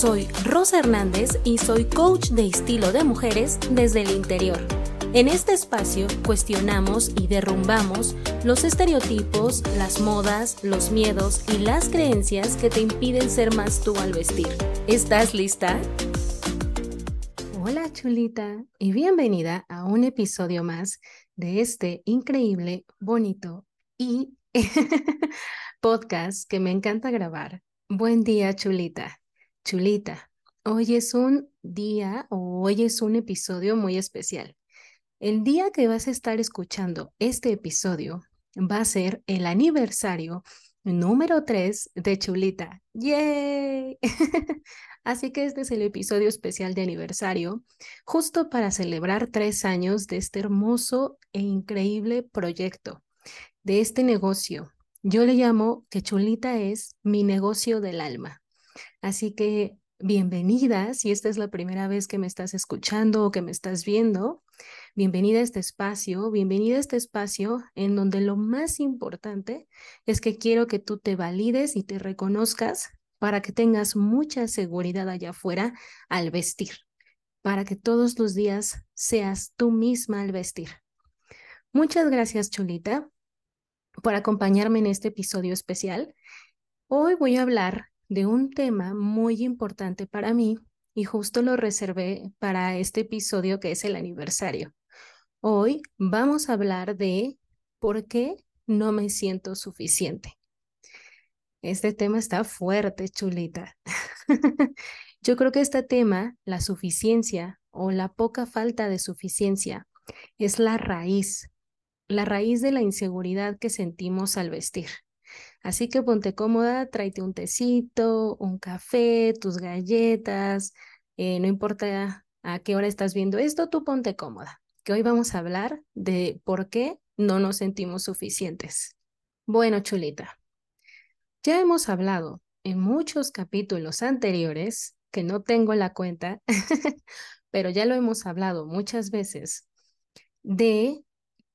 Soy Rosa Hernández y soy coach de estilo de mujeres desde el interior. En este espacio cuestionamos y derrumbamos los estereotipos, las modas, los miedos y las creencias que te impiden ser más tú al vestir. ¿Estás lista? Hola chulita y bienvenida a un episodio más de este increíble, bonito y podcast que me encanta grabar. Buen día chulita. Chulita, hoy es un día o hoy es un episodio muy especial. El día que vas a estar escuchando este episodio va a ser el aniversario número 3 de Chulita. ¡Yay! Así que este es el episodio especial de aniversario, justo para celebrar tres años de este hermoso e increíble proyecto, de este negocio. Yo le llamo que Chulita es mi negocio del alma. Así que bienvenida, si esta es la primera vez que me estás escuchando o que me estás viendo, bienvenida a este espacio, bienvenida a este espacio en donde lo más importante es que quiero que tú te valides y te reconozcas para que tengas mucha seguridad allá afuera al vestir, para que todos los días seas tú misma al vestir. Muchas gracias, Chulita, por acompañarme en este episodio especial. Hoy voy a hablar de un tema muy importante para mí y justo lo reservé para este episodio que es el aniversario. Hoy vamos a hablar de por qué no me siento suficiente. Este tema está fuerte, chulita. Yo creo que este tema, la suficiencia o la poca falta de suficiencia, es la raíz, la raíz de la inseguridad que sentimos al vestir. Así que ponte cómoda, tráete un tecito, un café, tus galletas, eh, no importa a qué hora estás viendo esto, tú ponte cómoda, que hoy vamos a hablar de por qué no nos sentimos suficientes. Bueno, chulita, ya hemos hablado en muchos capítulos anteriores, que no tengo la cuenta, pero ya lo hemos hablado muchas veces, de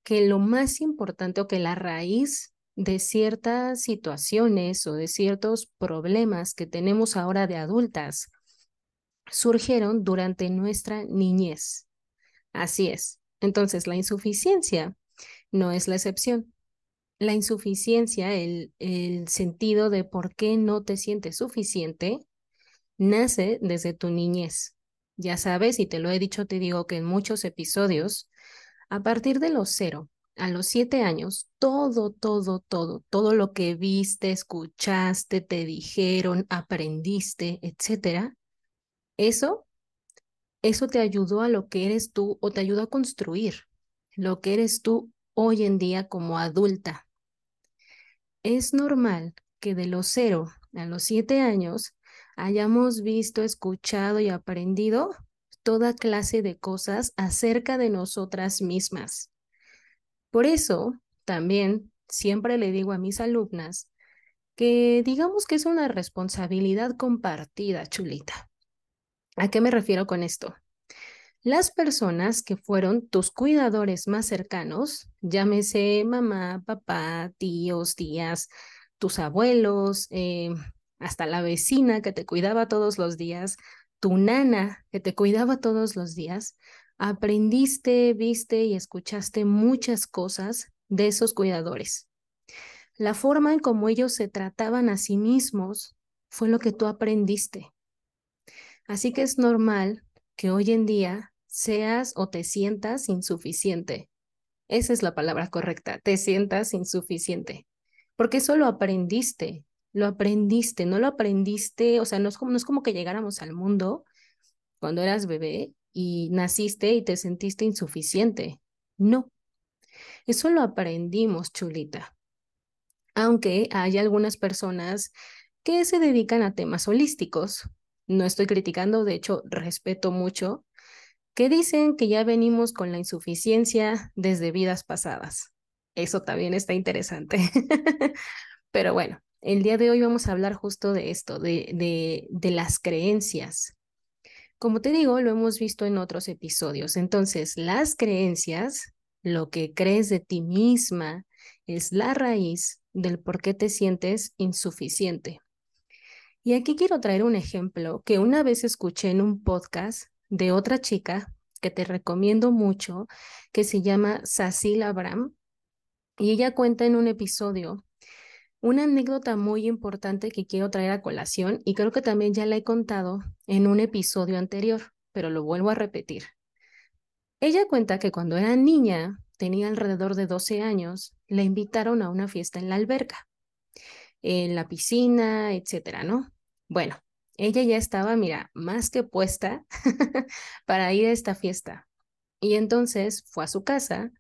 que lo más importante o que la raíz de ciertas situaciones o de ciertos problemas que tenemos ahora de adultas surgieron durante nuestra niñez. Así es. Entonces, la insuficiencia no es la excepción. La insuficiencia, el, el sentido de por qué no te sientes suficiente, nace desde tu niñez. Ya sabes, y te lo he dicho, te digo que en muchos episodios, a partir de los cero a los siete años, todo, todo, todo, todo lo que viste, escuchaste, te dijeron, aprendiste, etcétera, eso, eso te ayudó a lo que eres tú o te ayudó a construir lo que eres tú hoy en día como adulta. Es normal que de los cero a los siete años hayamos visto, escuchado y aprendido toda clase de cosas acerca de nosotras mismas por eso, también siempre le digo a mis alumnas que digamos que es una responsabilidad compartida, chulita. ¿A qué me refiero con esto? Las personas que fueron tus cuidadores más cercanos, llámese mamá, papá, tíos, tías, tus abuelos, eh, hasta la vecina que te cuidaba todos los días, tu nana que te cuidaba todos los días, aprendiste, viste y escuchaste muchas cosas de esos cuidadores. La forma en cómo ellos se trataban a sí mismos fue lo que tú aprendiste. Así que es normal que hoy en día seas o te sientas insuficiente. Esa es la palabra correcta, te sientas insuficiente. Porque eso lo aprendiste, lo aprendiste, no lo aprendiste, o sea, no es como, como que llegáramos al mundo cuando eras bebé y naciste y te sentiste insuficiente. No, eso lo aprendimos, chulita. Aunque hay algunas personas que se dedican a temas holísticos, no estoy criticando, de hecho respeto mucho, que dicen que ya venimos con la insuficiencia desde vidas pasadas. Eso también está interesante. Pero bueno, el día de hoy vamos a hablar justo de esto, de, de, de las creencias, como te digo, lo hemos visto en otros episodios. Entonces, las creencias, lo que crees de ti misma, es la raíz del por qué te sientes insuficiente. Y aquí quiero traer un ejemplo que una vez escuché en un podcast de otra chica que te recomiendo mucho, que se llama Cecil Abraham. Y ella cuenta en un episodio una anécdota muy importante que quiero traer a colación y creo que también ya la he contado en un episodio anterior, pero lo vuelvo a repetir. Ella cuenta que cuando era niña, tenía alrededor de 12 años, le invitaron a una fiesta en la alberca, en la piscina, etcétera, ¿no? Bueno, ella ya estaba, mira, más que puesta para ir a esta fiesta. Y entonces fue a su casa,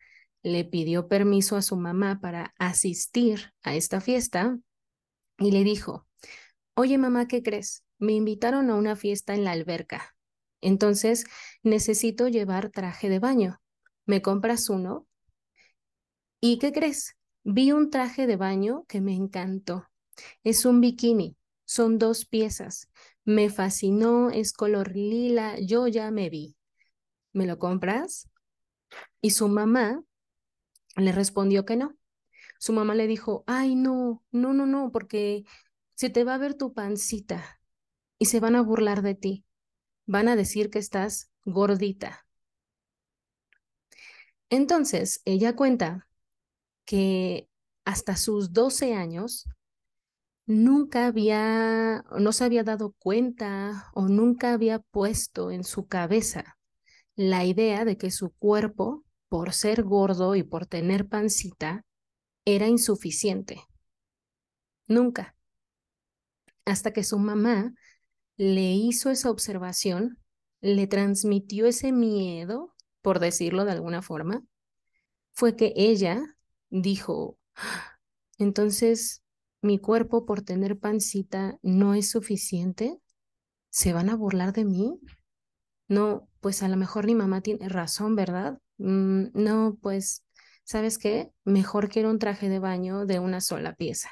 le pidió permiso a su mamá para asistir a esta fiesta y le dijo, oye mamá, ¿qué crees? Me invitaron a una fiesta en la alberca. Entonces necesito llevar traje de baño. ¿Me compras uno? ¿Y qué crees? Vi un traje de baño que me encantó. Es un bikini, son dos piezas. Me fascinó, es color lila, yo ya me vi. ¿Me lo compras? Y su mamá le respondió que no. Su mamá le dijo, ay, no, no, no, no, porque se te va a ver tu pancita y se van a burlar de ti. Van a decir que estás gordita. Entonces, ella cuenta que hasta sus 12 años nunca había, no se había dado cuenta o nunca había puesto en su cabeza la idea de que su cuerpo por ser gordo y por tener pancita, era insuficiente. Nunca. Hasta que su mamá le hizo esa observación, le transmitió ese miedo, por decirlo de alguna forma, fue que ella dijo, ah, entonces mi cuerpo por tener pancita no es suficiente, ¿se van a burlar de mí? No, pues a lo mejor mi mamá tiene razón, ¿verdad? Mm, no, pues, ¿sabes qué? Mejor quiero un traje de baño de una sola pieza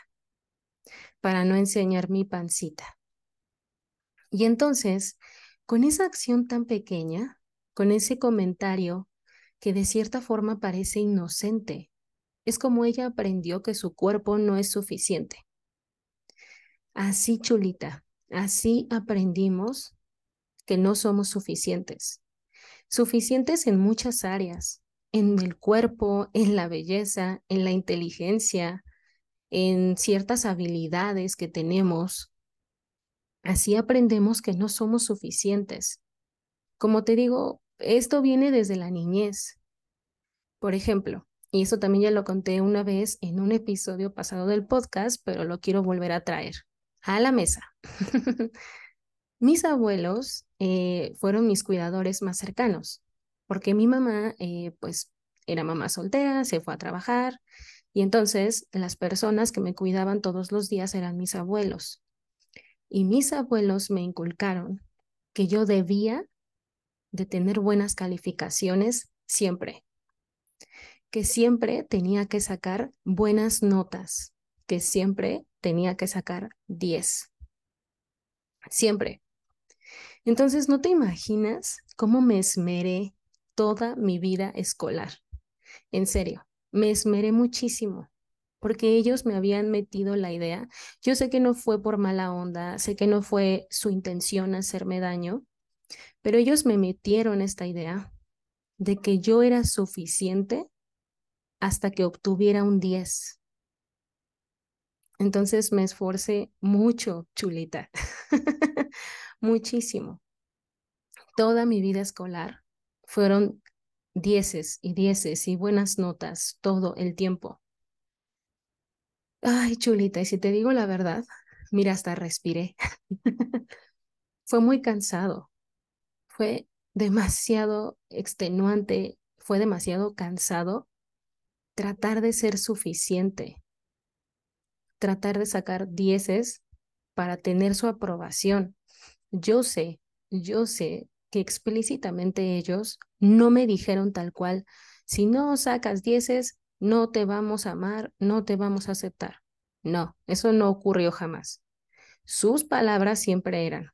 para no enseñar mi pancita. Y entonces, con esa acción tan pequeña, con ese comentario que de cierta forma parece inocente, es como ella aprendió que su cuerpo no es suficiente. Así, chulita, así aprendimos que no somos suficientes suficientes en muchas áreas, en el cuerpo, en la belleza, en la inteligencia, en ciertas habilidades que tenemos. Así aprendemos que no somos suficientes. Como te digo, esto viene desde la niñez. Por ejemplo, y eso también ya lo conté una vez en un episodio pasado del podcast, pero lo quiero volver a traer a la mesa. Mis abuelos eh, fueron mis cuidadores más cercanos, porque mi mamá, eh, pues, era mamá soltera, se fue a trabajar, y entonces las personas que me cuidaban todos los días eran mis abuelos. Y mis abuelos me inculcaron que yo debía de tener buenas calificaciones siempre, que siempre tenía que sacar buenas notas, que siempre tenía que sacar 10. Siempre. Entonces, no te imaginas cómo me esmeré toda mi vida escolar. En serio, me esmeré muchísimo porque ellos me habían metido la idea. Yo sé que no fue por mala onda, sé que no fue su intención hacerme daño, pero ellos me metieron esta idea de que yo era suficiente hasta que obtuviera un 10. Entonces me esforcé mucho, chulita. muchísimo. Toda mi vida escolar fueron dieces y dieces y buenas notas todo el tiempo. Ay, chulita, y si te digo la verdad, mira, hasta respiré. fue muy cansado, fue demasiado extenuante, fue demasiado cansado tratar de ser suficiente, tratar de sacar dieces para tener su aprobación. Yo sé, yo sé que explícitamente ellos no me dijeron tal cual, si no sacas dieces, no te vamos a amar, no te vamos a aceptar. No, eso no ocurrió jamás. Sus palabras siempre eran,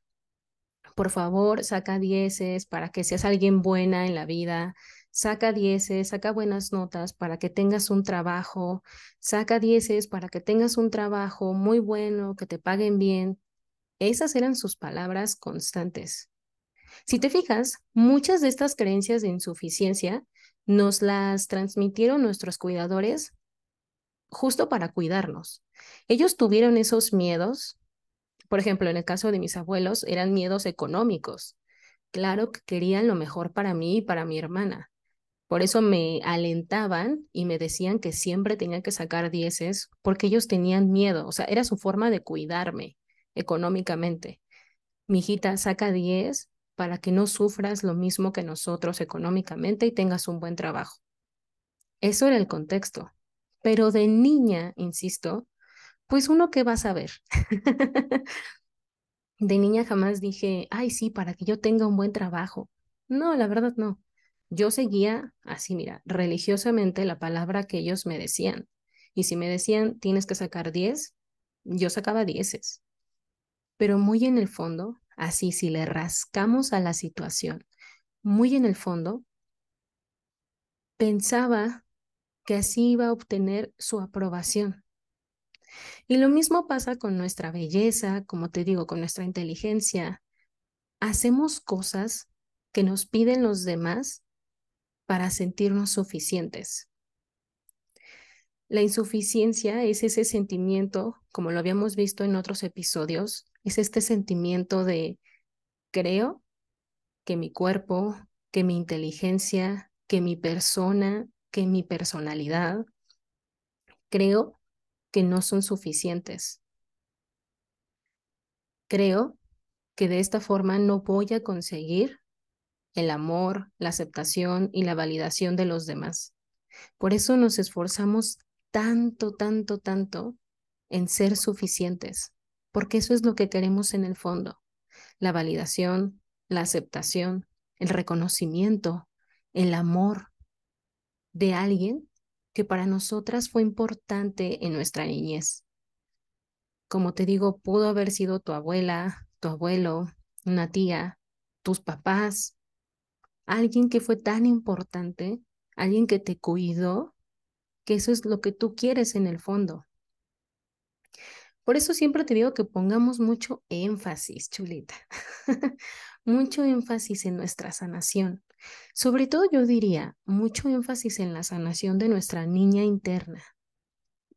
por favor, saca dieces para que seas alguien buena en la vida, saca dieces, saca buenas notas para que tengas un trabajo, saca dieces para que tengas un trabajo muy bueno, que te paguen bien, Esas eran sus palabras constantes. Si te fijas, muchas de estas creencias de insuficiencia nos las transmitieron nuestros cuidadores justo para cuidarnos. Ellos tuvieron esos miedos, por ejemplo, en el caso de mis abuelos, eran miedos económicos. Claro que querían lo mejor para mí y para mi hermana. Por eso me alentaban y me decían que siempre tenía que sacar dieces porque ellos tenían miedo, o sea, era su forma de cuidarme económicamente. Mi hijita saca 10 para que no sufras lo mismo que nosotros económicamente y tengas un buen trabajo. Eso era el contexto. Pero de niña, insisto, pues uno qué va a saber. de niña jamás dije, ay, sí, para que yo tenga un buen trabajo. No, la verdad no. Yo seguía así, mira, religiosamente la palabra que ellos me decían. Y si me decían, tienes que sacar 10, yo sacaba dieces. Pero muy en el fondo, así si le rascamos a la situación, muy en el fondo, pensaba que así iba a obtener su aprobación. Y lo mismo pasa con nuestra belleza, como te digo, con nuestra inteligencia. Hacemos cosas que nos piden los demás para sentirnos suficientes. La insuficiencia es ese sentimiento, como lo habíamos visto en otros episodios, es este sentimiento de creo que mi cuerpo, que mi inteligencia, que mi persona, que mi personalidad, creo que no son suficientes. Creo que de esta forma no voy a conseguir el amor, la aceptación y la validación de los demás. Por eso nos esforzamos tanto, tanto, tanto en ser suficientes, porque eso es lo que queremos en el fondo, la validación, la aceptación, el reconocimiento, el amor de alguien que para nosotras fue importante en nuestra niñez. Como te digo, pudo haber sido tu abuela, tu abuelo, una tía, tus papás, alguien que fue tan importante, alguien que te cuidó, que eso es lo que tú quieres en el fondo. Por eso siempre te digo que pongamos mucho énfasis, chulita, mucho énfasis en nuestra sanación. Sobre todo yo diría mucho énfasis en la sanación de nuestra niña interna,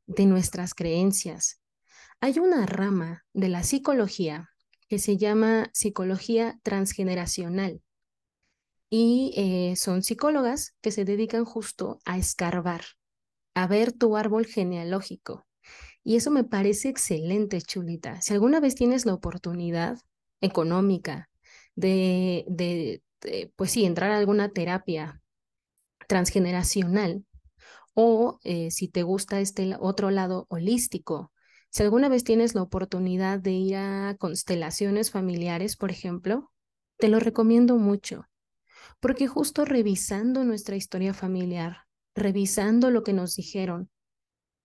de nuestras creencias. Hay una rama de la psicología que se llama psicología transgeneracional y eh, son psicólogas que se dedican justo a escarbar, a ver tu árbol genealógico, y eso me parece excelente, chulita. Si alguna vez tienes la oportunidad económica de, de, pues sí, entrar a alguna terapia transgeneracional o eh, si te gusta este otro lado holístico, si alguna vez tienes la oportunidad de ir a constelaciones familiares, por ejemplo, te lo recomiendo mucho, porque justo revisando nuestra historia familiar, revisando lo que nos dijeron,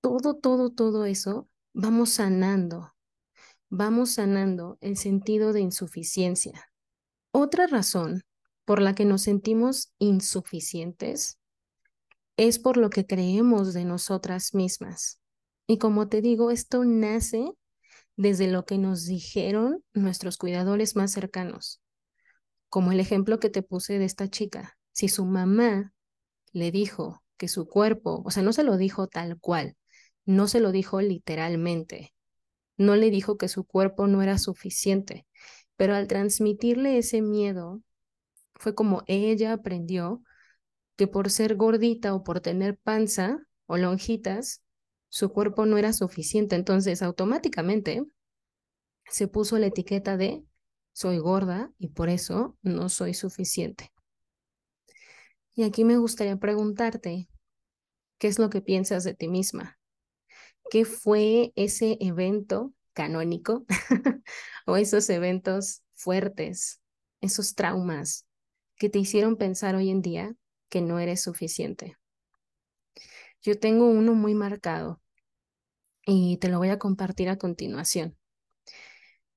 todo, todo, todo eso, vamos sanando, vamos sanando el sentido de insuficiencia. Otra razón por la que nos sentimos insuficientes es por lo que creemos de nosotras mismas. Y como te digo, esto nace desde lo que nos dijeron nuestros cuidadores más cercanos, como el ejemplo que te puse de esta chica. Si su mamá le dijo que su cuerpo, o sea, no se lo dijo tal cual, no se lo dijo literalmente, no le dijo que su cuerpo no era suficiente, pero al transmitirle ese miedo, fue como ella aprendió que por ser gordita o por tener panza o lonjitas, su cuerpo no era suficiente. Entonces, automáticamente se puso la etiqueta de soy gorda y por eso no soy suficiente. Y aquí me gustaría preguntarte, ¿qué es lo que piensas de ti misma? ¿Qué fue ese evento canónico o esos eventos fuertes, esos traumas que te hicieron pensar hoy en día que no eres suficiente? Yo tengo uno muy marcado y te lo voy a compartir a continuación.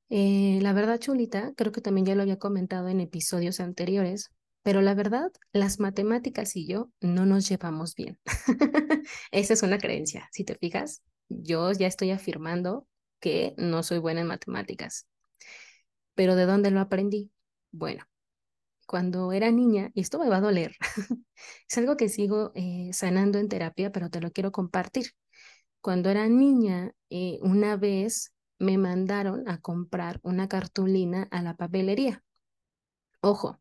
Eh, la verdad, Chulita, creo que también ya lo había comentado en episodios anteriores, pero la verdad, las matemáticas y yo no nos llevamos bien. Esa es una creencia, si te fijas yo ya estoy afirmando que no soy buena en matemáticas. Pero ¿de dónde lo aprendí? Bueno, cuando era niña, y esto me va a doler, es algo que sigo eh, sanando en terapia, pero te lo quiero compartir. Cuando era niña, eh, una vez me mandaron a comprar una cartulina a la papelería. Ojo,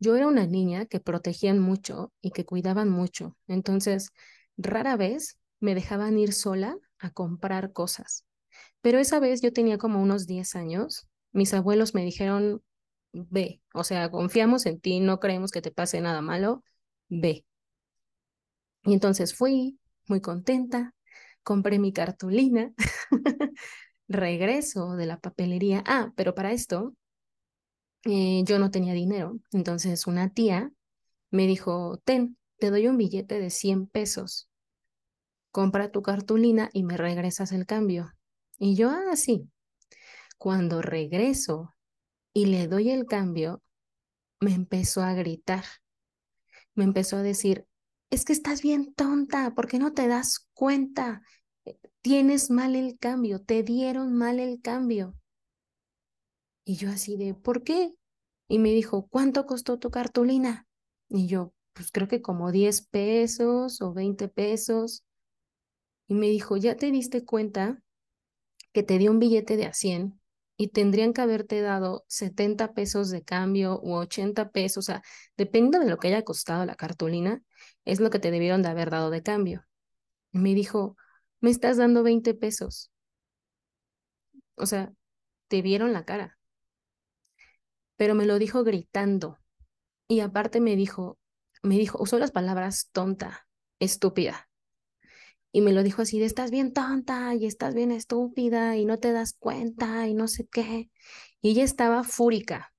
yo era una niña que protegían mucho y que cuidaban mucho, entonces rara vez me dejaban ir sola a comprar cosas. Pero esa vez yo tenía como unos 10 años, mis abuelos me dijeron, ve, o sea, confiamos en ti, no creemos que te pase nada malo, ve. Y entonces fui muy contenta, compré mi cartulina, regreso de la papelería. Ah, pero para esto eh, yo no tenía dinero. Entonces una tía me dijo, ten, te doy un billete de 100 pesos. Compra tu cartulina y me regresas el cambio. Y yo, ah, sí. Cuando regreso y le doy el cambio, me empezó a gritar. Me empezó a decir, es que estás bien tonta, ¿por qué no te das cuenta? Eh, tienes mal el cambio, te dieron mal el cambio. Y yo así de, ¿por qué? Y me dijo, ¿cuánto costó tu cartulina? Y yo, pues creo que como 10 pesos o 20 pesos. Y me dijo, ¿ya te diste cuenta que te dio un billete de a 100 y tendrían que haberte dado 70 pesos de cambio u 80 pesos? O sea, dependiendo de lo que haya costado la cartulina, es lo que te debieron de haber dado de cambio. Me dijo, me estás dando 20 pesos. O sea, te vieron la cara. Pero me lo dijo gritando. Y aparte me dijo, me dijo, usó las palabras tonta, estúpida. Y me lo dijo así de, estás bien tonta y estás bien estúpida y no te das cuenta y no sé qué. Y ella estaba fúrica.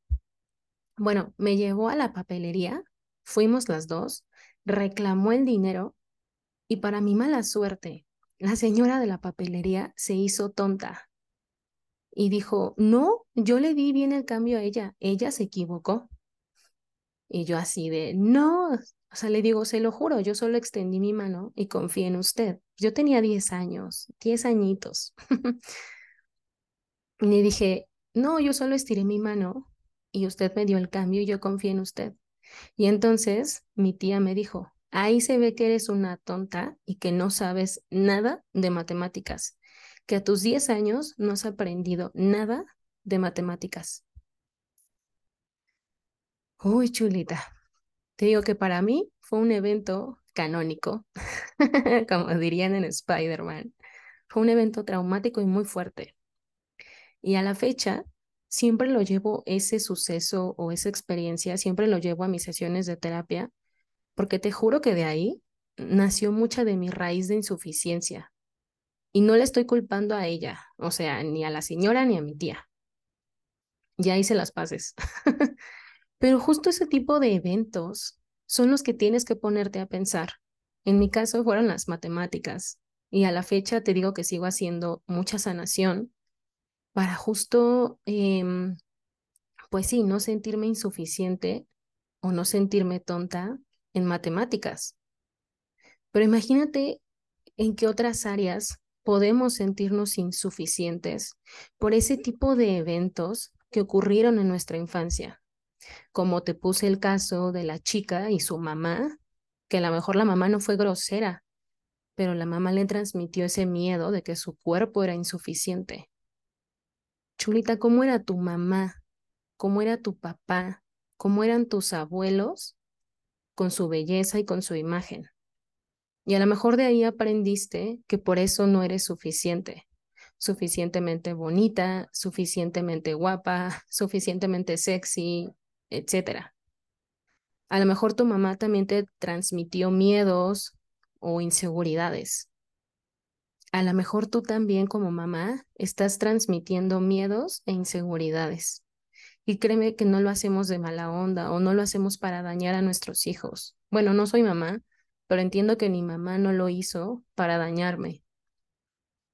Bueno, me llevó a la papelería, fuimos las dos, reclamó el dinero y para mi mala suerte, la señora de la papelería se hizo tonta y dijo, no, yo le di bien el cambio a ella, ella se equivocó. Y yo así de, no, o sea, le digo, se lo juro, yo solo extendí mi mano y confié en usted. Yo tenía 10 años, 10 añitos. y le dije, no, yo solo estiré mi mano y usted me dio el cambio y yo confié en usted. Y entonces mi tía me dijo, ahí se ve que eres una tonta y que no sabes nada de matemáticas, que a tus 10 años no has aprendido nada de matemáticas. Uy, chulita. Te digo que para mí fue un evento canónico, como dirían en Spider-Man. Fue un evento traumático y muy fuerte. Y a la fecha, siempre lo llevo ese suceso o esa experiencia, siempre lo llevo a mis sesiones de terapia, porque te juro que de ahí nació mucha de mi raíz de insuficiencia. Y no le estoy culpando a ella, o sea, ni a la señora ni a mi tía. Ya hice las paces. Pero justo ese tipo de eventos son los que tienes que ponerte a pensar. En mi caso fueron las matemáticas y a la fecha te digo que sigo haciendo mucha sanación para justo, em, pues sí, no sentirme insuficiente o no sentirme tonta en matemáticas. Pero imagínate en qué otras áreas podemos sentirnos insuficientes por ese tipo de eventos que ocurrieron en nuestra infancia. Como te puse el caso de la chica y su mamá, que a lo mejor la mamá no fue grosera, pero la mamá le transmitió ese miedo de que su cuerpo era insuficiente. Chulita, ¿cómo era tu mamá? ¿Cómo era tu papá? ¿Cómo eran tus abuelos con su belleza y con su imagen? Y a lo mejor de ahí aprendiste que por eso no eres suficiente, suficientemente bonita, suficientemente guapa, suficientemente sexy, etc. A lo mejor tu mamá también te transmitió miedos o inseguridades a lo mejor tú también como mamá estás transmitiendo miedos e inseguridades. Y créeme que no lo hacemos de mala onda o no lo hacemos para dañar a nuestros hijos. Bueno, no soy mamá, pero entiendo que mi mamá no lo hizo para dañarme.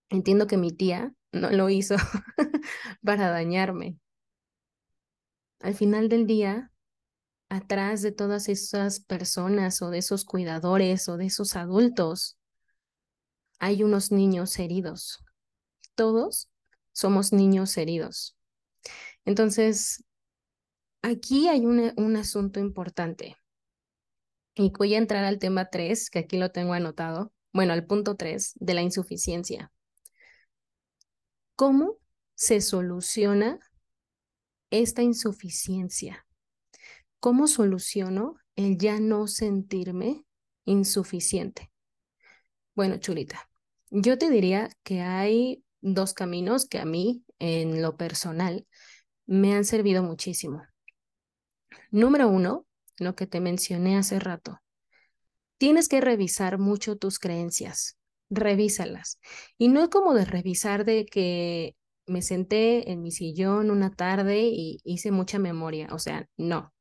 Entiendo que mi tía no lo hizo para dañarme. Al final del día, atrás de todas esas personas o de esos cuidadores o de esos adultos, hay unos niños heridos. Todos somos niños heridos. Entonces, aquí hay un asunto importante. Y voy a entrar al tema 3, que aquí lo tengo anotado. Bueno, al punto 3 de la insuficiencia. ¿Cómo se soluciona esta insuficiencia? ¿Cómo soluciono el ya no sentirme insuficiente? Bueno, chulita, yo te diría que hay dos caminos que a mí, en lo personal, me han servido muchísimo. Número uno, lo que te mencioné hace rato. Tienes que revisar mucho tus creencias, revísalas. Y no es como de revisar de que me senté en mi sillón una tarde y hice mucha memoria, o sea, no.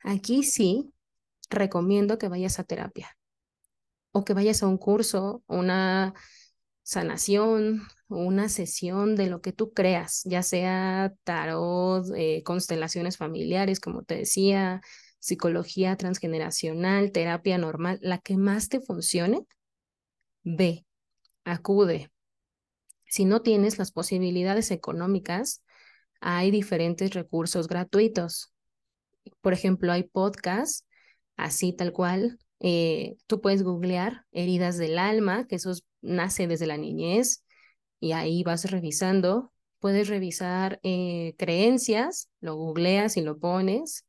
Aquí sí recomiendo que vayas a terapia o que vayas a un curso, una sanación, una sesión de lo que tú creas, ya sea tarot, eh, constelaciones familiares, como te decía, psicología transgeneracional, terapia normal, la que más te funcione, ve, acude. Si no tienes las posibilidades económicas, hay diferentes recursos gratuitos. Por ejemplo, hay podcasts, así tal cual. Eh, tú puedes googlear heridas del alma, que eso nace desde la niñez, y ahí vas revisando. Puedes revisar eh, creencias, lo googleas y lo pones.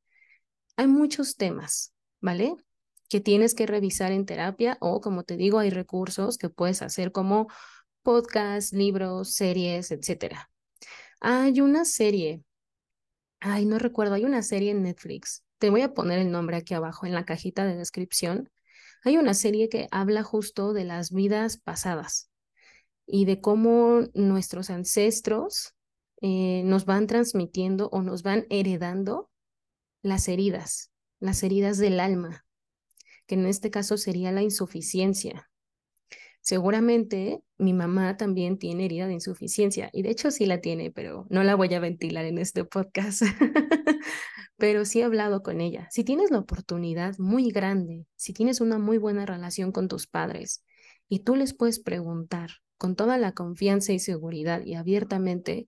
Hay muchos temas, ¿vale? Que tienes que revisar en terapia o, como te digo, hay recursos que puedes hacer como podcasts, libros, series, etcétera. Hay una serie, ay, no recuerdo, hay una serie en Netflix. Te voy a poner el nombre aquí abajo en la cajita de descripción. Hay una serie que habla justo de las vidas pasadas y de cómo nuestros ancestros eh, nos van transmitiendo o nos van heredando las heridas, las heridas del alma, que en este caso sería la insuficiencia. Seguramente mi mamá también tiene herida de insuficiencia y de hecho sí la tiene, pero no la voy a ventilar en este podcast. pero sí he hablado con ella. Si tienes la oportunidad muy grande, si tienes una muy buena relación con tus padres y tú les puedes preguntar con toda la confianza y seguridad y abiertamente,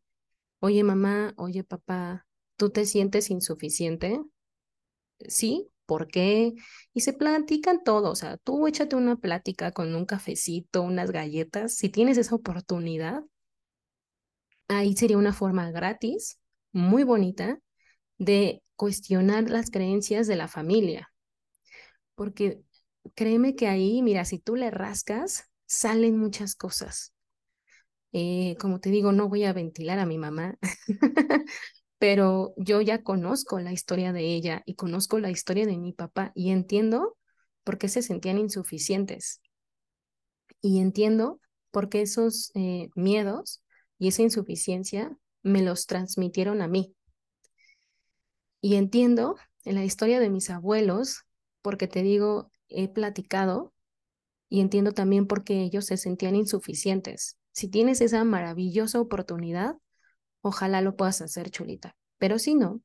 oye mamá, oye papá, ¿tú te sientes insuficiente? Sí, ¿por qué? Y se platican todo, o sea, tú échate una plática con un cafecito, unas galletas, si tienes esa oportunidad, ahí sería una forma gratis, muy bonita, de cuestionar las creencias de la familia. Porque créeme que ahí, mira, si tú le rascas, salen muchas cosas. Eh, como te digo, no voy a ventilar a mi mamá, pero yo ya conozco la historia de ella y conozco la historia de mi papá y entiendo por qué se sentían insuficientes. Y entiendo por qué esos eh, miedos y esa insuficiencia me los transmitieron a mí. Y entiendo en la historia de mis abuelos, porque te digo, he platicado y entiendo también por qué ellos se sentían insuficientes. Si tienes esa maravillosa oportunidad, ojalá lo puedas hacer, chulita. Pero si no,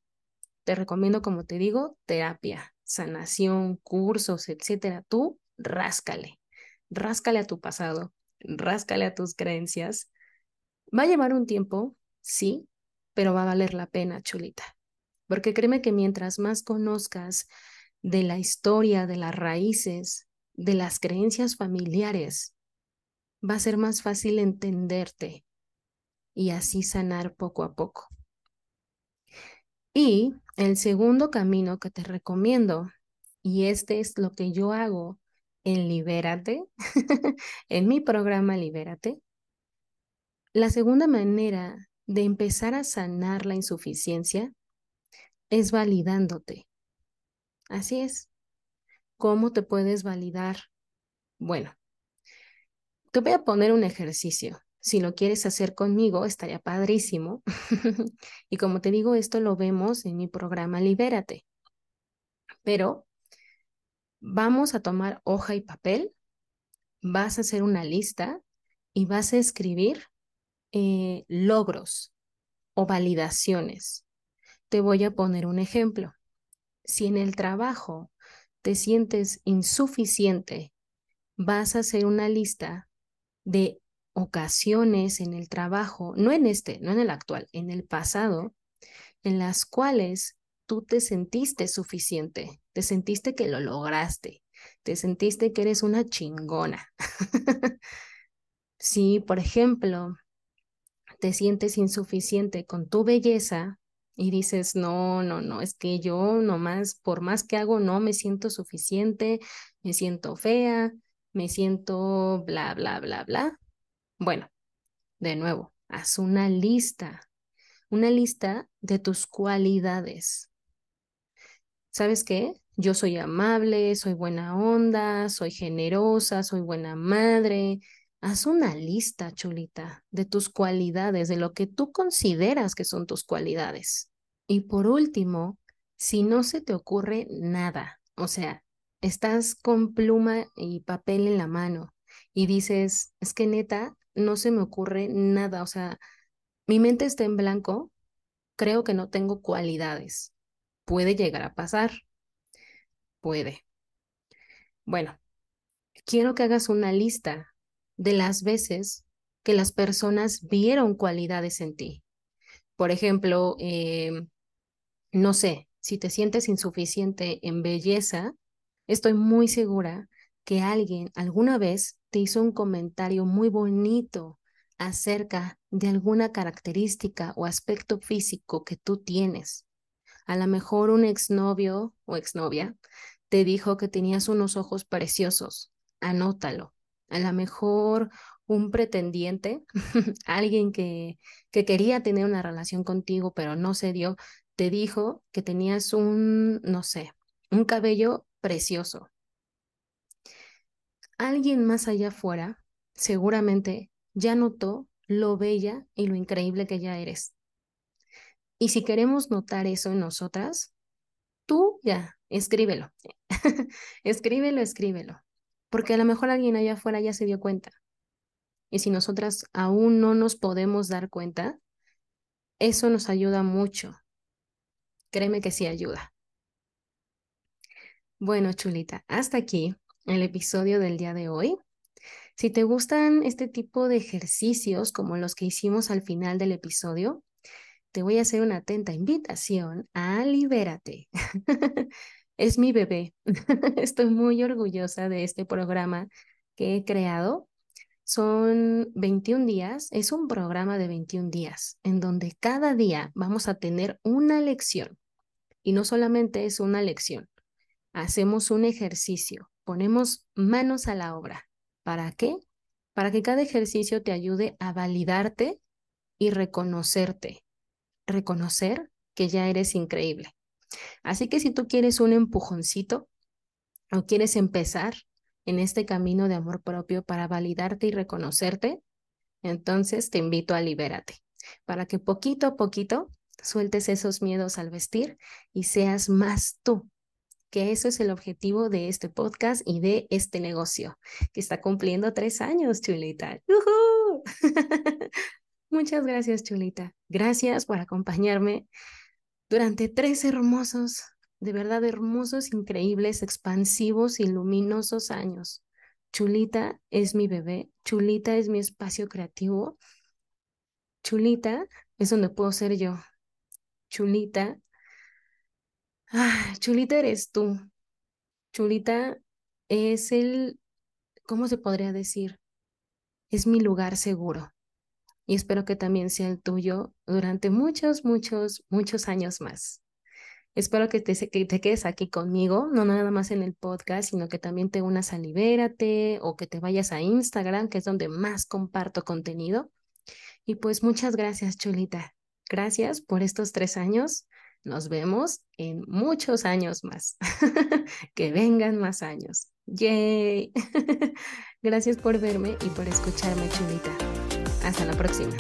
te recomiendo, como te digo, terapia, sanación, cursos, etcétera. Tú ráscale, ráscale a tu pasado, ráscale a tus creencias. Va a llevar un tiempo, sí, pero va a valer la pena, chulita. Porque créeme que mientras más conozcas de la historia, de las raíces, de las creencias familiares, va a ser más fácil entenderte y así sanar poco a poco. Y el segundo camino que te recomiendo, y este es lo que yo hago en Libérate, en mi programa Libérate, la segunda manera de empezar a sanar la insuficiencia es validándote. Así es. ¿Cómo te puedes validar? Bueno, te voy a poner un ejercicio. Si lo quieres hacer conmigo, estaría padrísimo. y como te digo, esto lo vemos en mi programa Libérate. Pero vamos a tomar hoja y papel, vas a hacer una lista y vas a escribir eh, logros o validaciones. Te voy a poner un ejemplo. Si en el trabajo te sientes insuficiente, vas a hacer una lista de ocasiones en el trabajo, no en este, no en el actual, en el pasado, en las cuales tú te sentiste suficiente, te sentiste que lo lograste, te sentiste que eres una chingona. si, por ejemplo, te sientes insuficiente con tu belleza y dices, no, no, no, es que yo nomás, por más que hago, no me siento suficiente, me siento fea, me siento bla, bla, bla, bla. Bueno, de nuevo, haz una lista, una lista de tus cualidades. ¿Sabes qué? Yo soy amable, soy buena onda, soy generosa, soy buena madre. Haz una lista, chulita, de tus cualidades, de lo que tú consideras que son tus cualidades. Y por último, si no se te ocurre nada, o sea, estás con pluma y papel en la mano y dices, es que neta, no se me ocurre nada, o sea, mi mente está en blanco, creo que no tengo cualidades. Puede llegar a pasar. Puede. Bueno, quiero que hagas una lista de las veces que las personas vieron cualidades en ti. Por ejemplo, em, no sé, si te sientes insuficiente en belleza, estoy muy segura que alguien alguna vez te hizo un comentario muy bonito acerca de alguna característica o aspecto físico que tú tienes. A lo mejor un exnovio o exnovia te dijo que tenías unos ojos preciosos. Anótalo. A lo mejor un pretendiente, alguien que, que quería tener una relación contigo, pero no se dio, te dijo que tenías un, no sé, un cabello precioso. Alguien más allá afuera seguramente ya notó lo bella y lo increíble que ya eres. Y si queremos notar eso en nosotras, tú ya, escríbelo. escríbelo, escríbelo. Porque a lo mejor alguien allá afuera ya se dio cuenta. Y si nosotras aún no nos podemos dar cuenta, eso nos ayuda mucho. Créeme que sí ayuda. Bueno, chulita, hasta aquí el episodio del día de hoy. Si te gustan este tipo de ejercicios como los que hicimos al final del episodio, te voy a hacer una atenta invitación a Libérate. es mi bebé. Estoy muy orgullosa de este programa que he creado. Son 21 días, es un programa de 21 días en donde cada día vamos a tener una lección. Y no solamente es una lección, hacemos un ejercicio, ponemos manos a la obra. ¿Para qué? Para que cada ejercicio te ayude a validarte y reconocerte reconocer que ya eres increíble. Así que si tú quieres un empujoncito o quieres empezar en este camino de amor propio para validarte y reconocerte, entonces te invito a libérate, para que poquito a poquito sueltes esos miedos al vestir y seas más tú, que eso es el objetivo de este podcast y de este negocio, que está cumpliendo tres años, chulita. Muchas gracias, Chulita. Gracias por acompañarme durante tres hermosos, de verdad hermosos, increíbles, expansivos y luminosos años. Chulita es mi bebé, Chulita es mi espacio creativo. Chulita es donde puedo ser yo. Chulita, ah, Chulita eres tú. Chulita es el, ¿cómo se podría decir? Es mi lugar seguro y espero que también sea el tuyo durante muchos, muchos, muchos años más. Espero que te, te quedes aquí conmigo, no nada más en el podcast, sino que también te unas a Libérate o que te vayas a Instagram, que es donde más comparto contenido. Y pues muchas gracias, Chulita. Gracias por estos tres años. Nos vemos en muchos años más. que vengan más años. ¡Yay! gracias por verme y por escucharme, Chulita. Hasta la próxima.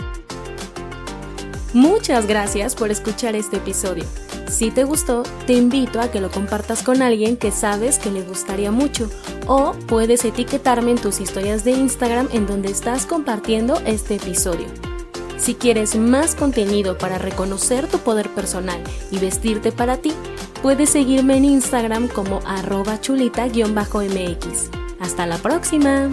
Muchas gracias por escuchar este episodio. Si te gustó, te invito a que lo compartas con alguien que sabes que le gustaría mucho o puedes etiquetarme en tus historias de Instagram en donde estás compartiendo este episodio. Si quieres más contenido para reconocer tu poder personal y vestirte para ti, puedes seguirme en Instagram como arroba chulita-mx. Hasta la próxima.